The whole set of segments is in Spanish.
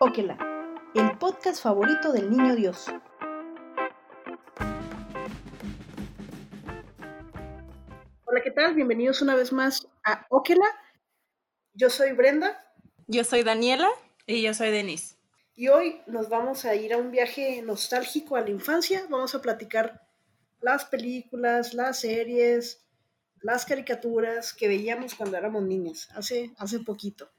Okela, el podcast favorito del niño Dios. Hola, ¿qué tal? Bienvenidos una vez más a Okela. Yo soy Brenda. Yo soy Daniela. Y yo soy Denise. Y hoy nos vamos a ir a un viaje nostálgico a la infancia. Vamos a platicar las películas, las series, las caricaturas que veíamos cuando éramos niñas, hace, hace poquito.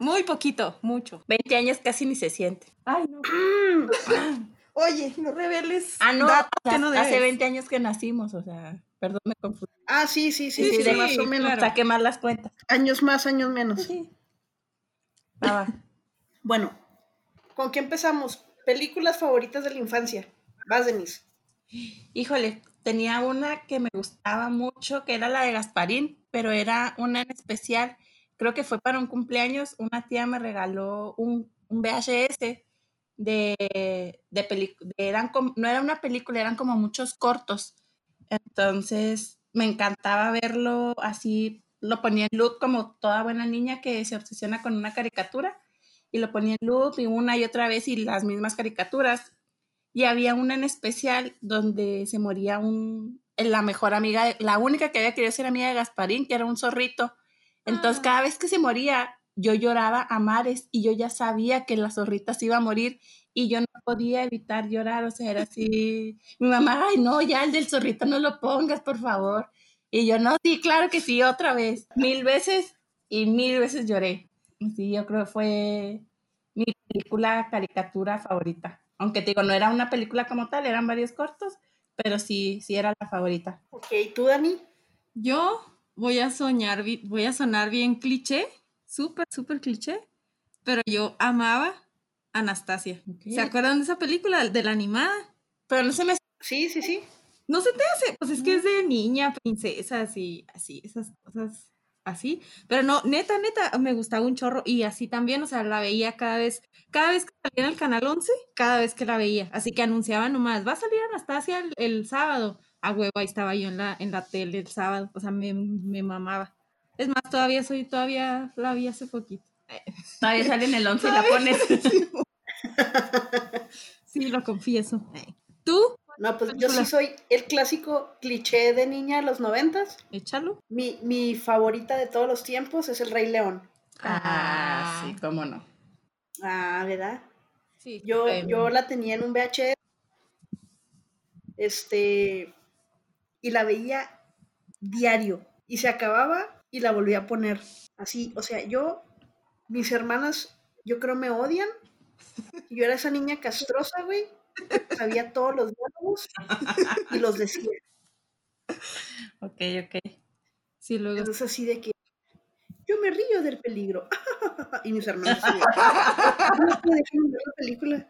Muy poquito, mucho. 20 años casi ni se siente. Ay, no. Oye, no reveles. Ah, no, hace 20 años que nacimos, o sea, perdón, me confundí. Ah, sí, sí, sí, sí, más o menos. Claro. Saqué más las cuentas. Años más, años menos. Sí. Ah, bueno, ¿con qué empezamos? Películas favoritas de la infancia. Vas, Denise. Híjole, tenía una que me gustaba mucho, que era la de Gasparín, pero era una en especial. Creo que fue para un cumpleaños. Una tía me regaló un, un VHS de, de película. Eran no era una película, eran como muchos cortos. Entonces me encantaba verlo así. Lo ponía en loop como toda buena niña que se obsesiona con una caricatura. Y lo ponía en loop y una y otra vez y las mismas caricaturas y había una en especial donde se moría un, la mejor amiga, la única que había querido ser amiga de Gasparín, que era un zorrito. Entonces, ah. cada vez que se moría, yo lloraba a mares y yo ya sabía que la zorrita se iba a morir y yo no podía evitar llorar, o sea, era así, mi mamá, ay, no, ya el del zorrito no lo pongas, por favor. Y yo, no, sí, claro que sí, otra vez, mil veces y mil veces lloré. Sí, yo creo que fue mi película caricatura favorita. Aunque te digo, no era una película como tal, eran varios cortos, pero sí, sí era la favorita. Ok, ¿tú, Dani? Yo voy a soñar, voy a sonar bien cliché, súper, súper cliché, pero yo amaba Anastasia. ¿Se acuerdan de esa película, de la animada? Pero no se me... Sí, sí, sí. No se te hace, pues es que es de niña, princesa, y así, esas cosas así, pero no, neta, neta, me gustaba un chorro y así también, o sea, la veía cada vez, cada vez que salía en el canal 11, cada vez que la veía, así que anunciaba nomás, va a salir Anastasia el, sábado, a huevo, ahí estaba yo en la, en la tele el sábado, o sea, me, me mamaba. Es más, todavía soy, todavía la vi hace poquito. Todavía sale en el 11 y la pones. sí, lo confieso. ¿Tú? No, pues yo sí soy el clásico cliché de niña de los noventas. Échalo. Mi, mi favorita de todos los tiempos es el Rey León. Ah, sí, cómo no. Ah, ¿verdad? Sí. Yo, yo la tenía en un VHS. Este. Y la veía diario. Y se acababa y la volvía a poner. Así, o sea, yo, mis hermanas, yo creo me odian. Yo era esa niña castrosa, güey sabía todos los diálogos y los decía. Ok, ok. Sí, luego. Entonces así de que yo me río del peligro. y mis hermanos no la película.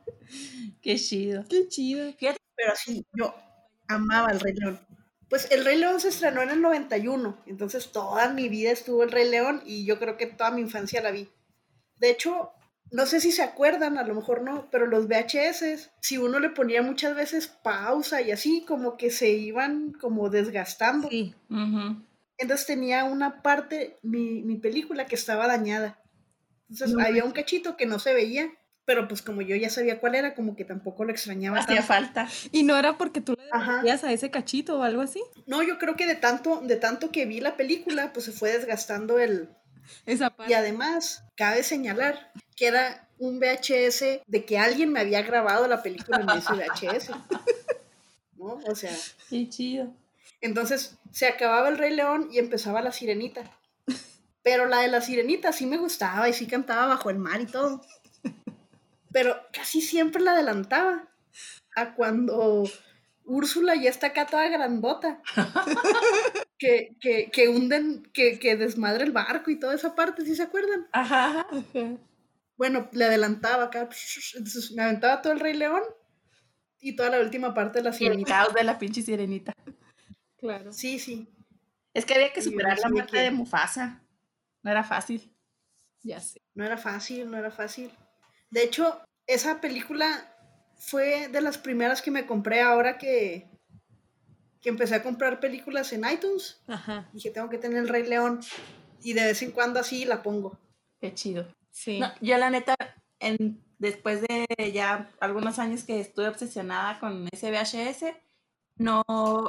Qué chido. Qué chido. Pero así, yo amaba el Rey León. Pues el Rey León se estrenó en el 91, entonces toda mi vida estuvo el Rey León y yo creo que toda mi infancia la vi. De hecho, no sé si se acuerdan, a lo mejor no, pero los VHS, si uno le ponía muchas veces pausa y así, como que se iban como desgastando. Sí. Entonces tenía una parte, mi, mi, película, que estaba dañada. Entonces había un cachito que no se veía, pero pues como yo ya sabía cuál era, como que tampoco lo extrañaba. Hacía falta. ¿Y no era porque tú le decías a ese cachito o algo así? No, yo creo que de tanto, de tanto que vi la película, pues se fue desgastando el, y además, cabe señalar que era un VHS de que alguien me había grabado la película en ese VHS. ¿No? O sea. Qué chido. Entonces se acababa el Rey León y empezaba la sirenita. Pero la de la sirenita sí me gustaba y sí cantaba bajo el mar y todo. Pero casi siempre la adelantaba a cuando Úrsula ya está acá toda grandota. que, que, que hunden, que, que desmadre el barco y toda esa parte, ¿sí se acuerdan? Ajá. Bueno, le adelantaba acá, entonces me aventaba todo el Rey León y toda la última parte de la sirenita. de la pinche sirenita. Claro. Sí, sí. Es que había que superar la muerte de Mufasa. No era fácil. Ya sé. No era fácil, no era fácil. De hecho, esa película fue de las primeras que me compré ahora que, que empecé a comprar películas en iTunes. Ajá. Dije, tengo que tener el Rey León. Y de vez en cuando así la pongo. Qué chido. Sí. yo la neta, en después de ya algunos años que estuve obsesionada con ese VHS, no,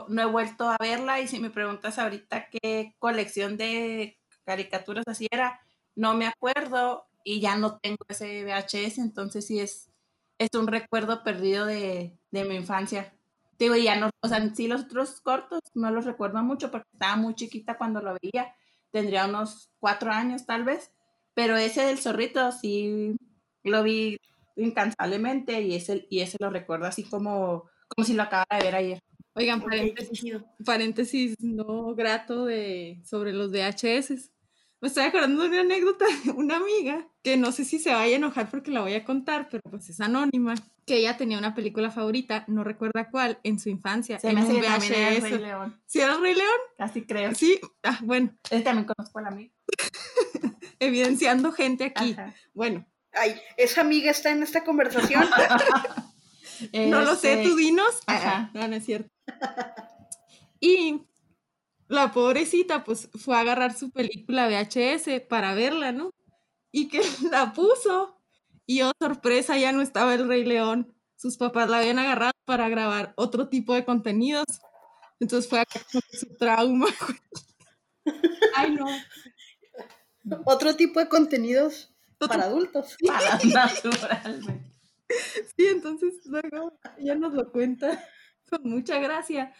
no he vuelto a verla y si me preguntas ahorita qué colección de caricaturas así era, no me acuerdo y ya no tengo ese VHS, entonces sí es, es un recuerdo perdido de, de mi infancia. Digo, ya no, o sea, sí los otros cortos no los recuerdo mucho porque estaba muy chiquita cuando lo veía, tendría unos cuatro años tal vez, pero ese del zorrito sí lo vi incansablemente y ese, y ese lo recuerdo así como, como si lo acabara de ver ayer. Oigan, paréntesis, paréntesis no grato de, sobre los VHS. Me estoy acordando de una anécdota de una amiga que no sé si se vaya a enojar porque la voy a contar, pero pues es anónima. Que ella tenía una película favorita, no recuerda cuál, en su infancia. Se en me un hace que también era el VHS. Rey León. ¿Sí era el Rey León? Casi creo. Sí. Ah, bueno, Ese también conozco al amigo. evidenciando gente aquí. Ajá. Bueno, Ay, esa amiga está en esta conversación. no lo sé, Este, tú dinos. Ah, ajá. No, no es cierto. Y la pobrecita, pues fue a agarrar su película VHS para verla, ¿no? Y que la puso. Y oh, sorpresa, ya no estaba el Rey León. Sus papás la habían agarrado para grabar otro tipo de contenidos. Entonces fue acá que su trauma. Ay, no. Otro tipo de contenidos para adultos. Para naturalmente. Sí, entonces luego ella nos lo cuenta con mucha gracia.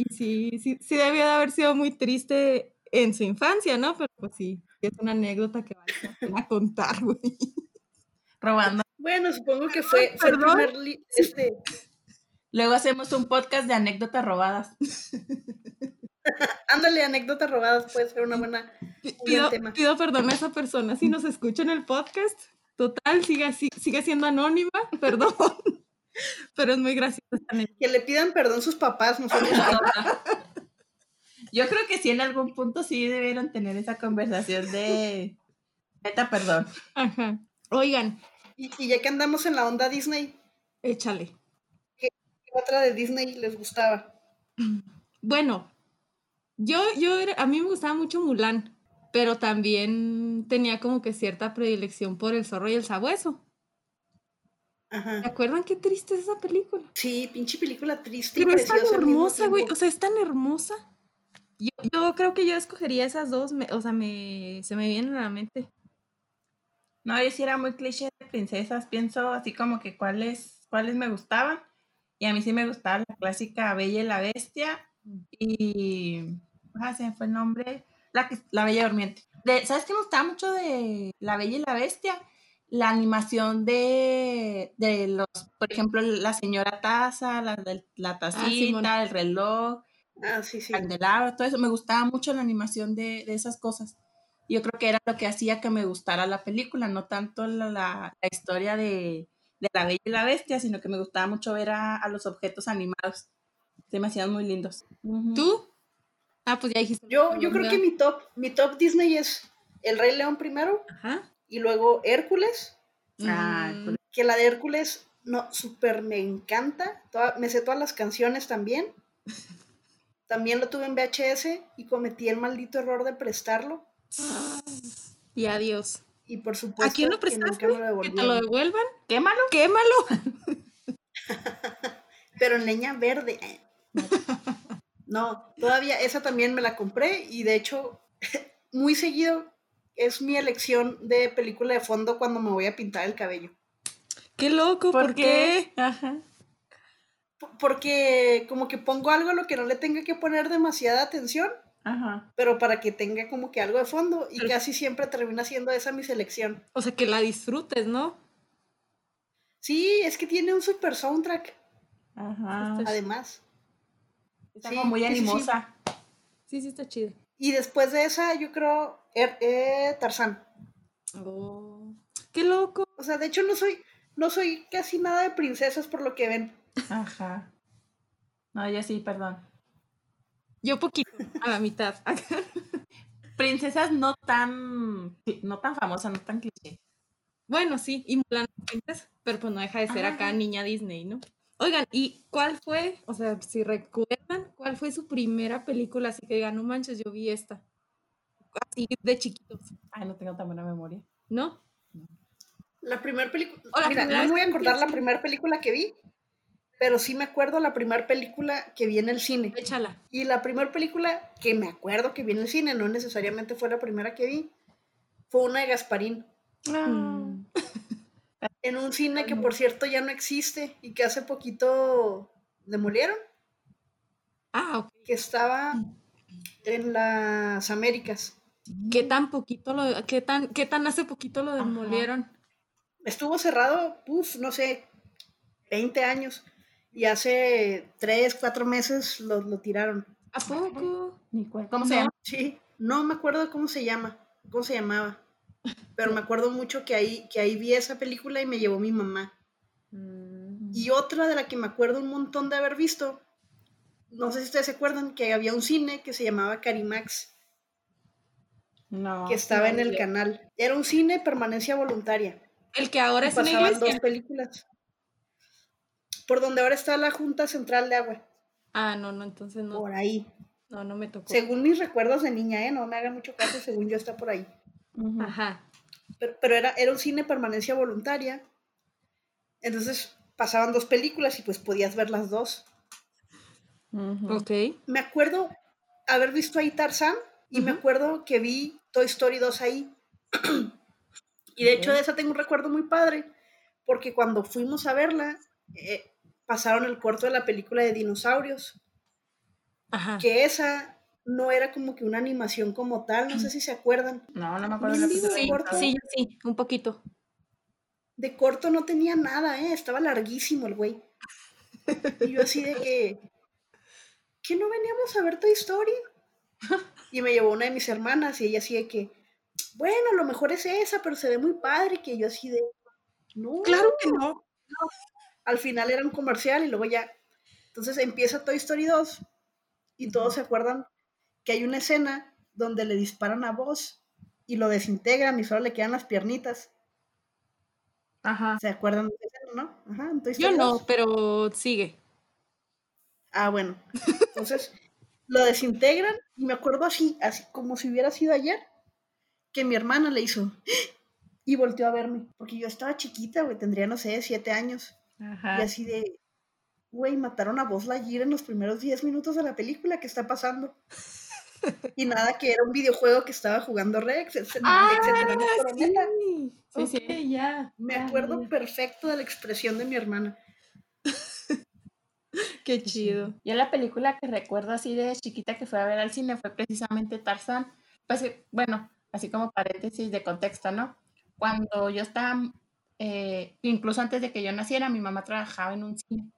Y sí, sí, sí debió de haber sido muy triste en su infancia, ¿no? Pero pues sí, es una anécdota que vale pena contar, güey. Robando. Bueno, supongo que fue, fue el Perdón. primer li- este, Luego hacemos un podcast de anécdotas robadas. ándale, anécdotas robadas puede ser una buena, un Pido, tema. pido perdón a esa persona si nos escucha en el podcast. Total, sigue, así- sigue siendo anónima, perdón. Pero es muy graciosa esta anécdota. Que le pidan perdón sus papás, nosotros. Yo creo que sí en algún punto sí debieron tener esa conversación de neta perdón. Ajá. Oigan, Y, y ya que andamos en la onda Disney, échale. ¿qué otra de Disney les gustaba? Bueno, yo, yo era- a mí me gustaba mucho Mulan, pero también tenía como que cierta predilección por el zorro y el sabueso. ¿Se Ajá. acuerdan qué triste es esa película? Sí, pinche película triste y Pero es tan hermosa, güey. O sea, es tan hermosa. Yo, yo creo que yo escogería esas dos, me- o sea, me, se me vienen a la mente. No, yo sí era muy cliché de princesas. Pienso así como que cuáles, cuáles me gustaban. Y a mí sí me gustaba la clásica Bella y la Bestia. Y. Ah, se me fue el nombre. La, la Bella Durmiente. De, ¿Sabes qué me gustaba mucho de La Bella y la Bestia? La animación de, de los, por ejemplo, la señora taza, la, la tacita, Simón. el reloj, Ah, sí, sí. candelabro, todo eso. Me gustaba mucho la animación de, de esas cosas. Yo creo que era lo que hacía que me gustara la película, no tanto la, la- la historia de, de la Bella y la Bestia, sino que me gustaba mucho ver a, a los objetos animados. Se me hacían muy lindos. Ujú. ¿Tú? Ah, pues ya dijiste. Yo, yo creo que mi top, mi top Disney es El Rey León primero Ajá. Y luego Hércules, Ah, Mm, que la de Hércules no súper me encanta. Toda- me sé todas las canciones también. También lo tuve en VHS y cometí el maldito error de prestarlo. Y adiós. Y por supuesto quién lo que nunca prestaste? me lo Que te lo devuelvan. quémalo. Quémalo. Pero en leña verde. No, todavía esa también me la compré y de hecho muy seguido es mi elección de película de fondo cuando me voy a pintar el cabello. Qué loco, ¿por, qué? Ajá. Porque como que pongo algo a lo que no le tenga que poner demasiada atención, Ajá. pero para que tenga como que algo de fondo y Pero- casi siempre termina siendo esa mi selección. O sea, que la disfrutes, ¿no? Sí, es que tiene un super soundtrack, Ajá. Además. Está sí, como muy sí, sí, animosa. Sí, sí, está chido. Y después de esa, yo creo, er- eh, Tarzán. Oh, qué loco. O sea, de hecho no soy, no soy casi nada de princesas por lo que ven. Ajá. No, yo sí, perdón. Yo poquito, a la mitad. Princesas no tan, no tan famosas, no tan cliché. bueno, sí, y Mulan pero pues no deja de ser Ajá. acá niña Disney, ¿no? Oigan, ¿y cuál fue, o sea, si recuerdan, cuál fue su primera película? Así que digan, no manches, yo vi esta. Así de chiquitos, Ay, no tengo tan buena memoria. ¿no? La primera película. Mira, no me voy a acordar la primera película que vi, pero sí me acuerdo la primera película que vi en el cine. Échala. Y la primera película que me acuerdo que vi en el cine, no necesariamente fue la primera que vi, fue una de Gasparín. Ah, Mm. En un cine que, por cierto, ya no existe y que hace poquito demolieron, Ah, ok. que estaba en las Américas. ¿Qué tan poquito lo, qué tan, qué tan hace poquito lo Ajá. demolieron? Estuvo cerrado, puf, no sé, 20 años. Y hace 3, 4 meses lo, lo tiraron. ¿A poco? ¿Cómo se llama? Sí, no me acuerdo cómo se llama, cómo se llamaba. Pero me acuerdo mucho que ahí, que ahí vi esa película y me llevó mi mamá. Mm. Y otra de la que me acuerdo un montón de haber visto, no sé si ustedes se acuerdan, que había un cine que se llamaba Carimax, No. que estaba en el canal. Era un cine permanencia voluntaria. El que ahora es una pasaban dos iglesia. películas. Por donde ahora está la Junta Central de Agua. Ah, no, no, entonces no. Por ahí. No, no me tocó. Según mis recuerdos de niña, ¿eh? No me hagan mucho caso, según yo está por ahí. Ajá. Pero, pero era, era un cine permanencia voluntaria. Entonces pasaban dos películas y pues podías ver las dos. Ujú. Ok. Me acuerdo haber visto ahí Tarzán y me acuerdo que vi Toy Story 2 ahí. y de hecho de esa tengo un recuerdo muy padre, porque cuando fuimos a verla, eh, pasaron el corto de la película de dinosaurios, Ajá. que esa no era como que una animación como tal, no sé si se acuerdan. No, no me acuerdo de la Sí, corto. sí, sí, un poquito. De corto no tenía nada, ¿eh? estaba larguísimo el güey. Y yo así de que, ¿qué no veníamos a ver Toy Story? Y me llevó una de mis hermanas y ella así de que, bueno, a lo mejor es esa, pero se ve muy padre, que yo así de, no, Claro que no. al final era un comercial y luego ya. Entonces empieza Toy Story 2 y todos se acuerdan que hay una escena donde le disparan a Buzz y lo desintegran y solo le quedan las piernitas. Ajá. ¿Se acuerdan de escena, no? Ajá, en Toy Yo no, 2. pero sigue. Ah, bueno. Entonces lo desintegran y me acuerdo así, así como si hubiera sido ayer, que mi hermana le hizo y volteó a verme, porque yo estaba chiquita, güey, tendría, no sé, siete años. Y Ajá. así de, güey, mataron a Buzz Lightyear en los primeros 10 minutos de la película, ¿qué está pasando? Y nada, que era un videojuego que estaba jugando Rex, Ah, etcétera, sí. Sí, Ok, sí. ya. me ya, acuerdo ya. perfecto de la expresión de mi hermana. Qué chido. Yo la película que recuerdo así de chiquita que fue a ver al cine fue precisamente Tarzán. Pues eh, bueno, así como paréntesis de contexto, ¿no? Cuando yo estaba, eh, incluso antes de que yo naciera, mi mamá trabajaba en un cine.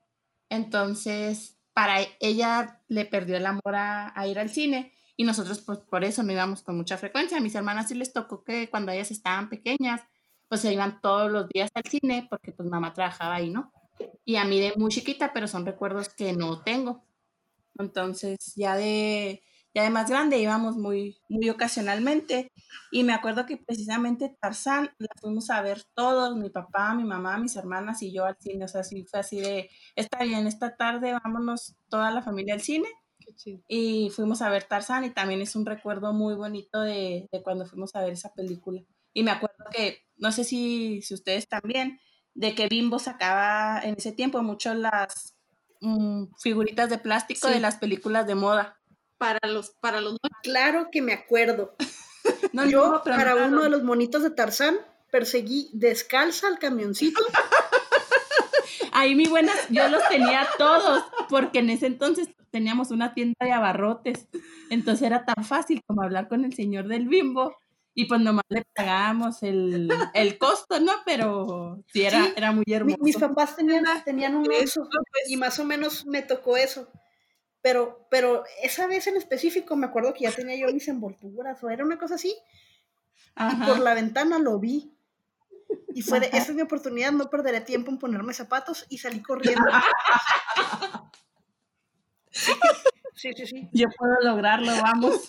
Entonces, para ella le perdió el amor a, a ir al cine y nosotros pues por eso no íbamos con mucha frecuencia. A mis hermanas sí les tocó que cuando ellas estaban pequeñas, pues se iban todos los días al cine porque pues mamá trabajaba ahí, ¿no? Y a mí de muy chiquita, pero son recuerdos que no tengo. Entonces, ya de, ya de más grande íbamos muy, muy ocasionalmente. Y me acuerdo que precisamente Tarzán la fuimos a ver todos, mi papá, mi mamá, mis hermanas y yo al cine. O sea, sí fue así de, está bien, esta tarde vámonos toda la familia al cine. Qué chido. Y fuimos a ver Tarzán y también es un recuerdo muy bonito de, de cuando fuimos a ver esa película. Y me acuerdo que, no sé si, si ustedes también, de que Bimbo sacaba en ese tiempo mucho las mm, figuritas de plástico Sí. de las películas de moda. Para los, para los Claro que me acuerdo. No, Yo, no, para no, uno de los monitos de Tarzán, perseguí descalza al camioncito. Ahí mi buena, yo los tenía todos, porque en ese entonces teníamos una tienda de abarrotes. Entonces era tan fácil como hablar con el señor del bimbo y pues nomás le pagábamos el, el costo, ¿no? Pero sí, era, Sí, era muy hermoso. mis papás tenían, tenían un Eso, oso pues, y más o menos me tocó eso. Pero, pero esa vez en específico me acuerdo que ya tenía yo mis envolturas o era una cosa así. Y por la ventana lo vi. Y fue de, esta es mi oportunidad, no perderé tiempo en ponerme zapatos y salí corriendo. Sí, sí, sí. Yo puedo lograrlo, vamos.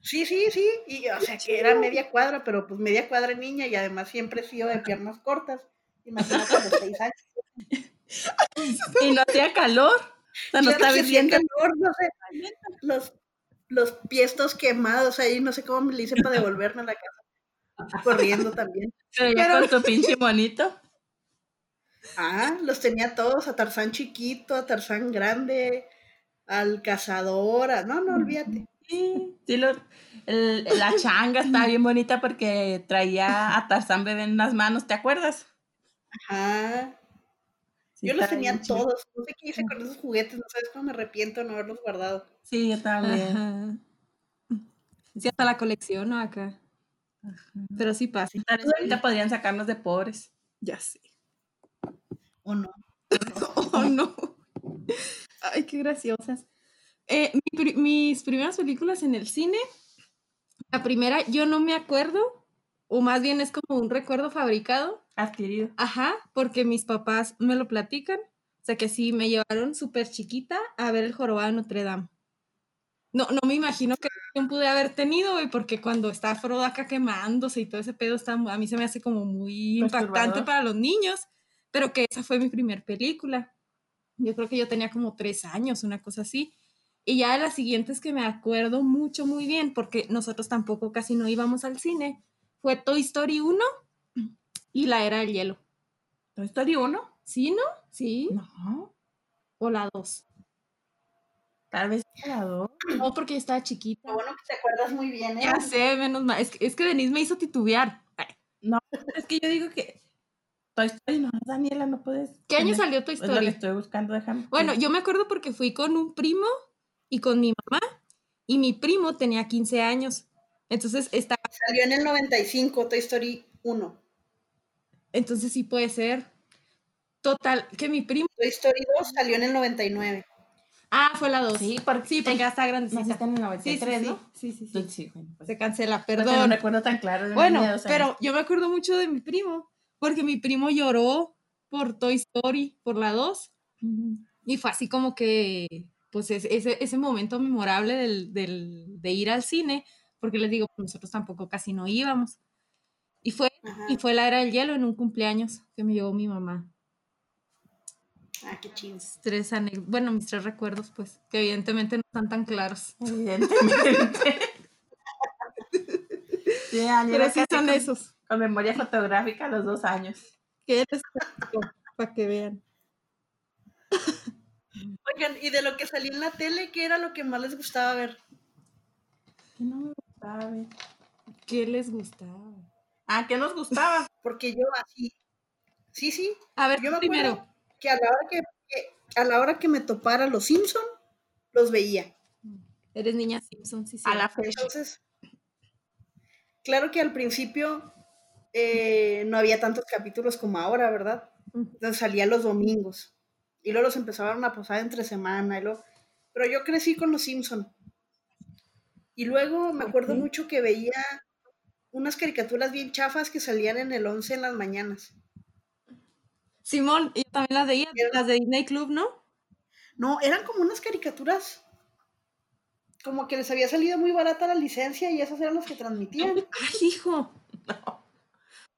Sí, sí, sí. Y o sea que era media cuadra, pero pues media cuadra niña y además siempre he sido de piernas cortas. Imagínate los seis años. Y no hacía calor. O sea, no estaba hirviendo. calor, no sé, los, los pies todos quemados ahí, no sé cómo me le hice para devolverme a la casa. corriendo también. Pero ya Pero- con tu pinche monito. Ah, los tenía todos, a Tarzán chiquito, a Tarzán grande, al cazador, a- no, no, olvídate. Sí, sí lo- el- la changa estaba bien bonita porque traía a Tarzán bebé en las manos, ¿te acuerdas? Ajá. Sí, Yo los tenía todos. No sé qué hice con esos juguetes, no sabes cómo me arrepiento de no haberlos guardado. Sí, yo también. Ajá. Sí, hasta la colección, ¿no? Acá. Pero sí pasa. Tal vez ahorita podrían sacarnos de pobres. Ya sé. ¿O no? Oh, no. Ay, qué graciosas. Eh, mi mis primeras películas en el cine, la primera yo no me acuerdo, o más bien es como un recuerdo fabricado. Adquirido. Ajá, porque mis papás me lo platican. O sea que sí, me llevaron súper chiquita a ver el jorobado de Notre Dame. No, no me imagino qué reacción pude haber tenido, güey, porque cuando está Frodo acá quemándose y todo ese pedo, está, a mí se me hace como muy impactante para los niños, pero que esa fue mi primer película. Yo creo que yo tenía como tres años, una cosa así. Y ya de las siguientes que me acuerdo mucho, muy bien, porque nosotros tampoco casi no íbamos al cine, fue Toy Story 1 y La Era del Hielo. ¿Toy Story 1? ¿Sí, no? Sí. No. O la 2. Tal vez la dos. No, porque estaba chiquita. Lo bueno que te acuerdas muy bien, ¿eh? Ya sé, menos mal. Es que, es que Denise me hizo titubear. Ay, Es que yo digo que Toy Story no, Daniela, no puedes. ¿Qué año salió Toy Es lo que Story? estoy buscando, déjame. Bueno, yo me acuerdo porque fui con un primo y con mi mamá. Y mi primo tenía 15 años. Entonces estaba. Salió en el 95, Toy Story 1. Entonces sí puede ser. Total, que mi primo. Toy Story 2 salió en el 99. Ah, fue la 2. Sí, porque, Sí, porque está grandecita. naciste en el Sí, sí, 93, sí, ¿no? sí, sí, sí. Sí, bueno, pues, Se cancela, pues, perdón. No recuerdo tan claro. de Bueno, niña pero yo me acuerdo mucho de mi primo, porque mi primo lloró por Toy Story, por la 2, Ujú. y fue así como que, pues es- ese, ese momento memorable del, del- de ir al cine, porque les digo, nosotros tampoco casi no íbamos. Y fue, Ajá. y fue la era del hielo en un cumpleaños que me llevó mi mamá. Ah, qué chido. Tres ane- bueno, mis tres recuerdos, pues, que evidentemente no están tan claros. Evidentemente. sí, Pero sí son con, esos. con memoria fotográfica a los dos años. Que les para que vean. Oigan, y de lo que salió en la tele, ¿qué era lo que más les gustaba ver? Que no me gustaba. ver. ¿Qué les gustaba? Ah, ¿qué nos gustaba? Porque yo así. Sí, sí. A ver, Yo me primero. acuerdo que a la hora que, que- a la hora que me topara los Simpson, los veía. Eres niña Simpson, sí, sí. A la fecha. Entonces, claro que al principio eh, no había tantos capítulos como ahora, ¿verdad? Entonces salía los domingos. Y luego los empezaron a pasar entre semana. Y luego... Pero yo crecí con los Simpson. Y luego me acuerdo mucho que veía unas caricaturas bien chafas que salían en el 11 en las mañanas. Simón, yo también las veía, las de Disney Club, ¿no? No, eran como unas caricaturas. Como que les había salido muy barata la licencia y esas eran las que transmitían. Ay, hijo.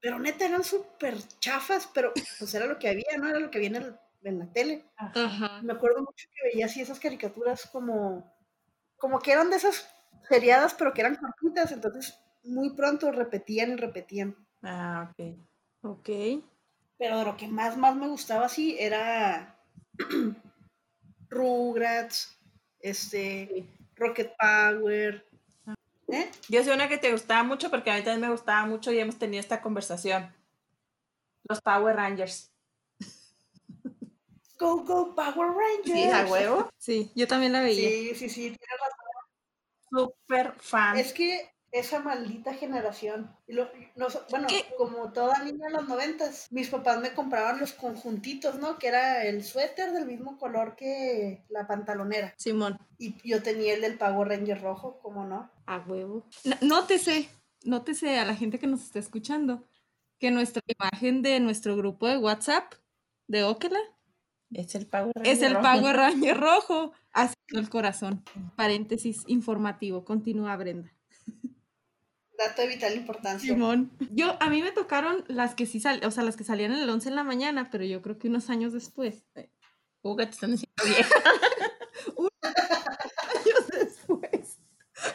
Pero neta eran súper chafas, pero pues era lo que había, ¿no? Era lo que había en, el- en la tele. Ajá. Me acuerdo mucho que veía así esas caricaturas como, como que eran de esas seriadas, pero que eran cortitas, entonces muy pronto repetían y repetían. Ah, ok. Ok. Pero de lo que más, más me gustaba así era Rugrats, este, Rocket Power. ¿Eh? Yo sé una que te gustaba mucho porque a mí también me gustaba mucho y hemos tenido esta conversación. Los Power Rangers. Go, go, Power Rangers. Sí, a huevo. Sí, yo también la veía. Sí, sí, sí, tienes Súper fan. Es que esa maldita generación, y lo- bueno, ¿Qué? como toda niña en los noventas, mis papás me compraban los conjuntitos, ¿no? Que era el suéter del mismo color que la pantalonera. Simón. Y yo tenía el del Power Ranger rojo, ¿cómo no? A huevo. N- Nótese, nótese a la gente que nos está escuchando que nuestra imagen de nuestro grupo de WhatsApp de Okela Es el Power Ranger. es el rojo. Power Ranger rojo. Haciendo el corazón. Paréntesis informativo. Continúa, Brenda. Dato de vital importancia. Simón. Yo, a mí me tocaron las que sí sal, o sea, las que salían en el 11 en la mañana, pero yo creo que unos años después. eh, Uga, te están diciendo vieja. años después.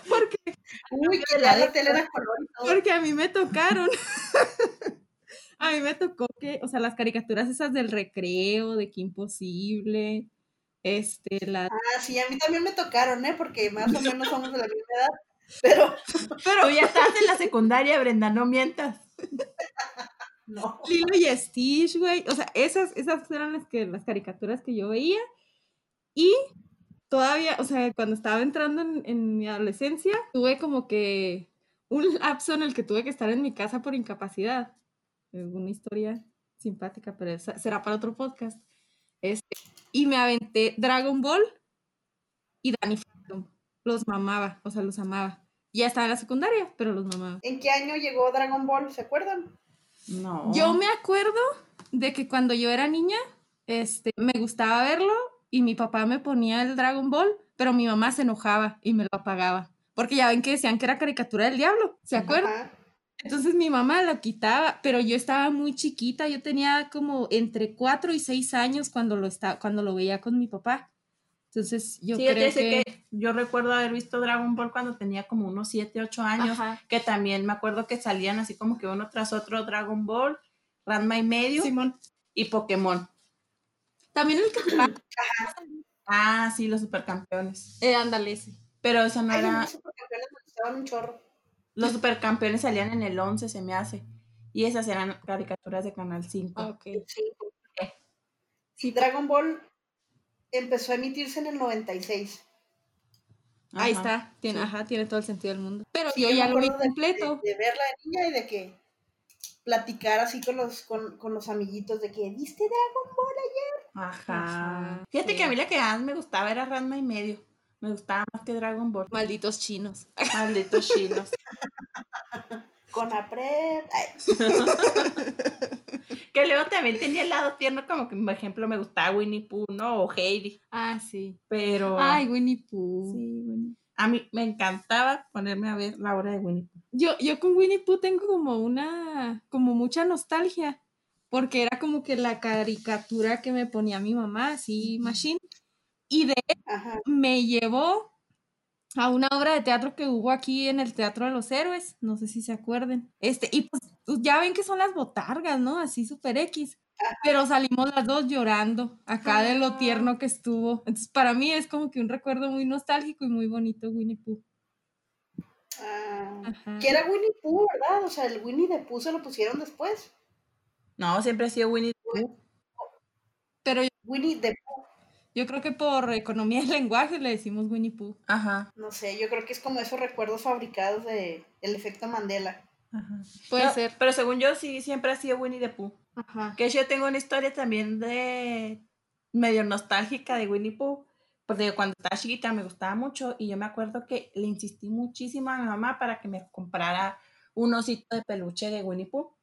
Porque Uy, que la, la tele era color y todo. Porque a mí me tocaron. a mí me tocó que, o sea, las caricaturas esas del recreo, de que imposible. Este, la. Ah, sí, a mí también me tocaron, ¿eh? Porque más o menos somos de la misma edad. Pero, Pero ya estás en la secundaria, Brenda, no mientas. no. Lilo y Stitch, güey. O sea, esas, esas eran las, que, las caricaturas que yo veía. Y todavía, o sea, cuando estaba entrando en, en mi adolescencia, tuve como que un lapso en el que tuve que estar en mi casa por incapacidad. Es una historia simpática, pero será para otro podcast. Este, y me aventé Dragon Ball y Danny. Los mamaba, o sea, los amaba. Ya estaba en la secundaria, pero los mamaba. ¿En qué año llegó Dragon Ball? ¿Se acuerdan? No. Yo me acuerdo de que cuando yo era niña, este, me gustaba verlo y mi papá me ponía el Dragon Ball, pero mi mamá se enojaba y me lo apagaba. Porque ya ven que decían que era caricatura del diablo, ¿se acuerdan? Ajá. Entonces mi mamá lo quitaba, pero yo estaba muy chiquita, yo tenía como entre 4 y 6 años cuando lo, estaba, cuando lo veía con mi papá. Entonces yo Sí, creo que... que... yo recuerdo haber visto Dragon Ball cuando tenía como unos 7, 8 años, Ajá. que también me acuerdo que salían así como que uno tras otro Dragon Ball, Ranma y medio Simón. y Pokémon. También el que... Ah, sí, los supercampeones. Eh, ándale, sí. Pero eso no Ay, era... los supercampeones me gustaban un chorro. Los supercampeones salían en el 11, se me hace. Y esas eran caricaturas de Canal 5. Ok. Sí. Sí, Dragon Ball empezó a emitirse en el 96. Ahí Ajá. está, tiene, sí. ajá, tiene todo el sentido del mundo. Pero Sí, yo ya lo vi completo. De, de verla de niña y de que platicar así con los, con, con los amiguitos de que viste Dragon Ball ayer. Ajá. Fíjate sí. que a mí la que más me gustaba era Ranma y medio. Me gustaba más que Dragon Ball. Malditos chinos. Malditos chinos. Con Apret. Que luego también tenía el lado tierno, como que, por ejemplo, me gustaba Winnie Pooh, ¿no? O Heidi. Ah, sí. Pero. Ay, Winnie Pooh. Sí, Winnie. A mí me encantaba ponerme a ver la obra de Winnie Pooh. Yo, yo con Winnie Pooh tengo como una, como mucha nostalgia, porque era como que la caricatura que me ponía mi mamá, así, Machine, y de Ajá. me llevó a una obra de teatro que hubo aquí en el Teatro de los Héroes, no sé si se acuerden. Este, y pues ya ven que son las botargas, ¿no? Así super X. Pero salimos las dos llorando acá de lo tierno que estuvo. Entonces, para mí es como que un recuerdo muy nostálgico y muy bonito, Winnie Pooh. Ah, que era Winnie Pooh, ¿verdad? O sea, el Winnie de Pooh se lo pusieron después. No, siempre ha sido Winnie Pooh. Pero yo, Winnie de Pooh. Yo creo que por economía del lenguaje le decimos Winnie Pooh. Ajá. No sé, yo creo que es como esos recuerdos fabricados de el efecto Mandela. Ajá. Puede No, ser. Pero según yo, sí, siempre ha sido Winnie the Pooh. Ajá. Que yo tengo una historia también de medio nostálgica de Winnie Pooh. Porque cuando estaba chiquita me gustaba mucho y yo me acuerdo que le insistí muchísimo a mi mamá para que me comprara un osito de peluche de Winnie Pooh.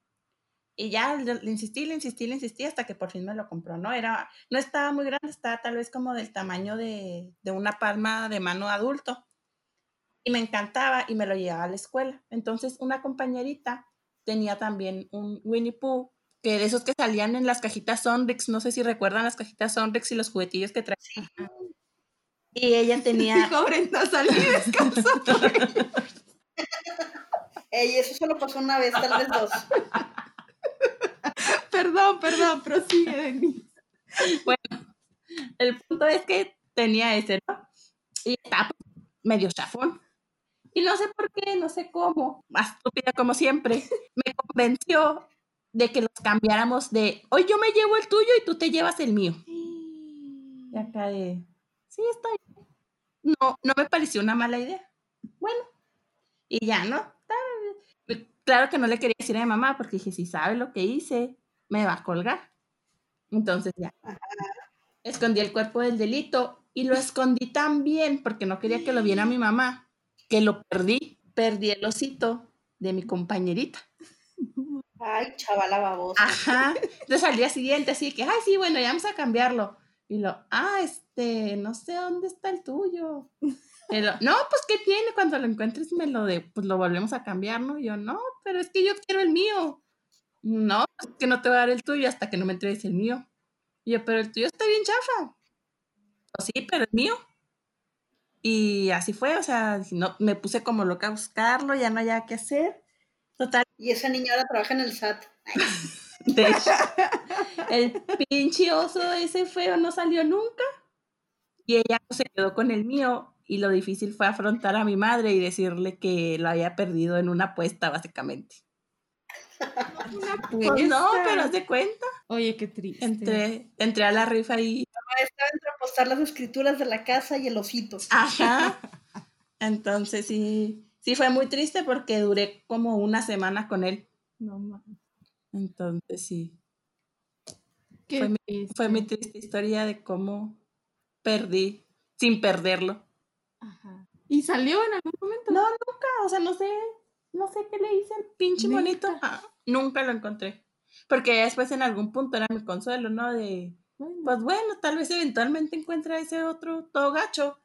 Y ya le, insistí, le insistí, le insistí hasta que por fin me lo compró, ¿no? Era, no estaba muy grande, estaba tal vez como del tamaño de, de una palma de mano adulto. Y me encantaba y me lo llevaba a la escuela. Entonces una compañerita tenía también un Winnie Pooh, que de esos que salían en las cajitas Sonrix, no sé si recuerdan las cajitas Sonrix y los juguetillos que traían. Y ella tenía, Dijo Brenda, salí descalzo. Ey, eso solo pasó una vez, tal vez dos. perdón, perdón, prosigue, Denis. el punto es que tenía ese, ¿no? Y estaba medio chafón. Y no sé por qué, no sé cómo, más estúpida como siempre, me convenció de que los cambiáramos de, hoy yo me llevo el tuyo y tú te llevas el mío. Y acá de, sí, está. No, no me pareció una mala idea. Bueno, y ya, ¿no? Claro que no le quería decir a mi mamá porque dije, si sabe lo que hice, me va a colgar. Entonces ya. Escondí el cuerpo del delito y lo escondí tan bien porque no quería que lo viera mi mamá, que lo perdí. Perdí el osito de mi compañerita. Ay, chavala babosa. Ajá. Entonces al día siguiente, así que, ay, sí, bueno, ya vamos a cambiarlo. Y lo, ah, este, no sé dónde está el tuyo. No, pues, ¿qué tiene? Cuando lo encuentres, me lo de, pues lo volvemos a cambiar, ¿no? Y yo, no, pero es que yo quiero el mío. No, es que no te voy a dar el tuyo hasta que no me entregues el mío. Y yo, pero el tuyo está bien chafa. Pues sí, pero el mío. Y así fue, o sea, no, me puse como loca a buscarlo, ya no había qué hacer. Total. Y esa niña ahora trabaja en el SAT. De hecho, el pinche oso ese feo no salió nunca. Y ella se quedó con el mío. Y lo difícil fue afrontar a mi madre y decirle que lo había perdido en una apuesta, básicamente. Una Pues no, apuesta. pero haz de cuenta. Oye, qué triste. Entré, entré a la rifa y. Estaba entre apostar las escrituras de la casa y el osito. Ajá. Entonces sí, sí fue muy triste porque duré como una semana con él. No mames. Entonces sí. Qué Fue mi- triste. Fue mi triste historia de cómo perdí sin perderlo. ¿Y salió en algún momento? No, nunca, o sea, no sé, no sé qué le hice al pinche monito. Ah, nunca lo encontré. Porque después en algún punto era mi consuelo, ¿no? De, pues bueno, tal vez eventualmente encuentre ese otro todo gacho.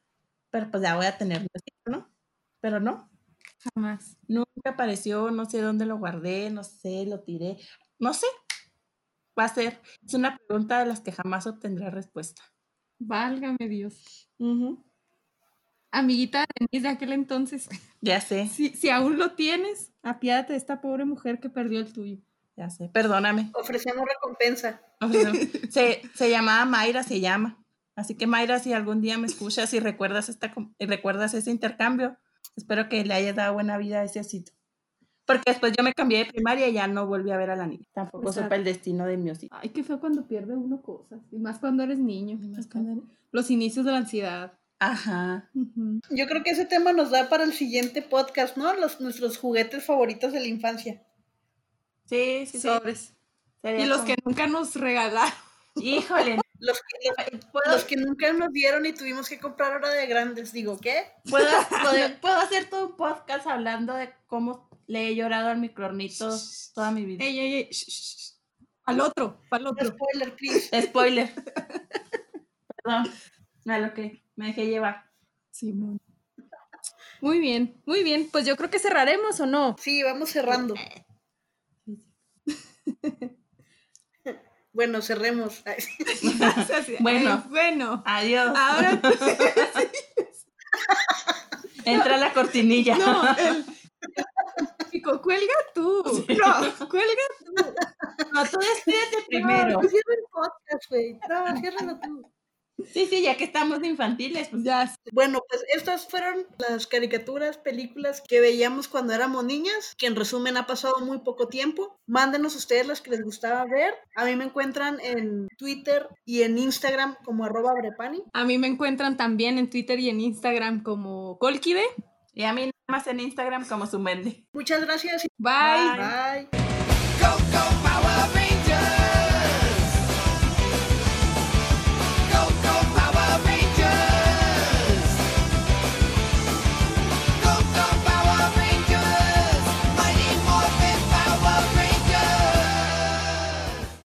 Pero pues ya voy a tenerlo, ¿no? Pero no, jamás. nunca apareció, no sé dónde lo guardé, no sé, lo tiré, no sé. Va a ser, es una pregunta de las que jamás obtendré respuesta. Válgame Dios. Amiguita Denise de aquel entonces, Ya sé, si, si aún lo tienes, apiádate de esta pobre mujer que perdió el tuyo. ya sé, perdóname. Ofrecemos recompensa. Se, se llamaba Mayra, se llama. Así que Mayra, si algún día me escuchas y recuerdas, esta, y recuerdas ese intercambio, espero que le hayas dado buena vida a ese osito. Porque después yo me cambié de primaria y ya no volví a ver a la niña. Tampoco Exacto. supe el destino de mi osito. Ay, qué feo cuando pierde uno cosas. Y más cuando eres niño. Y más cuando- Los inicios de la ansiedad. Ajá. Yo creo que ese tema nos da para el siguiente podcast, ¿no? Los, nuestros juguetes favoritos de la infancia. Sí, sí, sí. Sobres. Sería Y los como- que nunca nos regalaron. Híjole, Los que, los, ¿puedo, los que nunca nos dieron y tuvimos que comprar ahora de grandes. Digo, ¿qué? puedo, puedo- puedo hacer todo un podcast hablando de cómo le he llorado al microornito toda mi vida. Ey, ey, ey. Al otro, al otro. spoiler, Chris. Spoiler. Perdón, me lo que me dejé llevar. Simón. Muy bien, muy bien. Pues yo creo que cerraremos o no. Sí, vamos cerrando. Bueno, cerremos. Bueno. bueno. Adiós. Ahora Entra la cortinilla. no, el, chico, cuelga tú. No, cuelga tú. No, tú despídete primero. No, no cierra el podcast, güey. No, ciérralo tú. Sí, sí, ya que estamos de infantiles, pues Ya. Bueno, pues estas fueron las caricaturas, películas que veíamos cuando éramos niñas, que en resumen ha pasado muy poco tiempo. Mándenos ustedes las que les gustaba ver. A mí me encuentran en Twitter y en Instagram como arroba brepani. A mí me encuentran también en Twitter y en Instagram como Colquive. y a mí nada más en Instagram como su. Muchas gracias. Bye. Bye.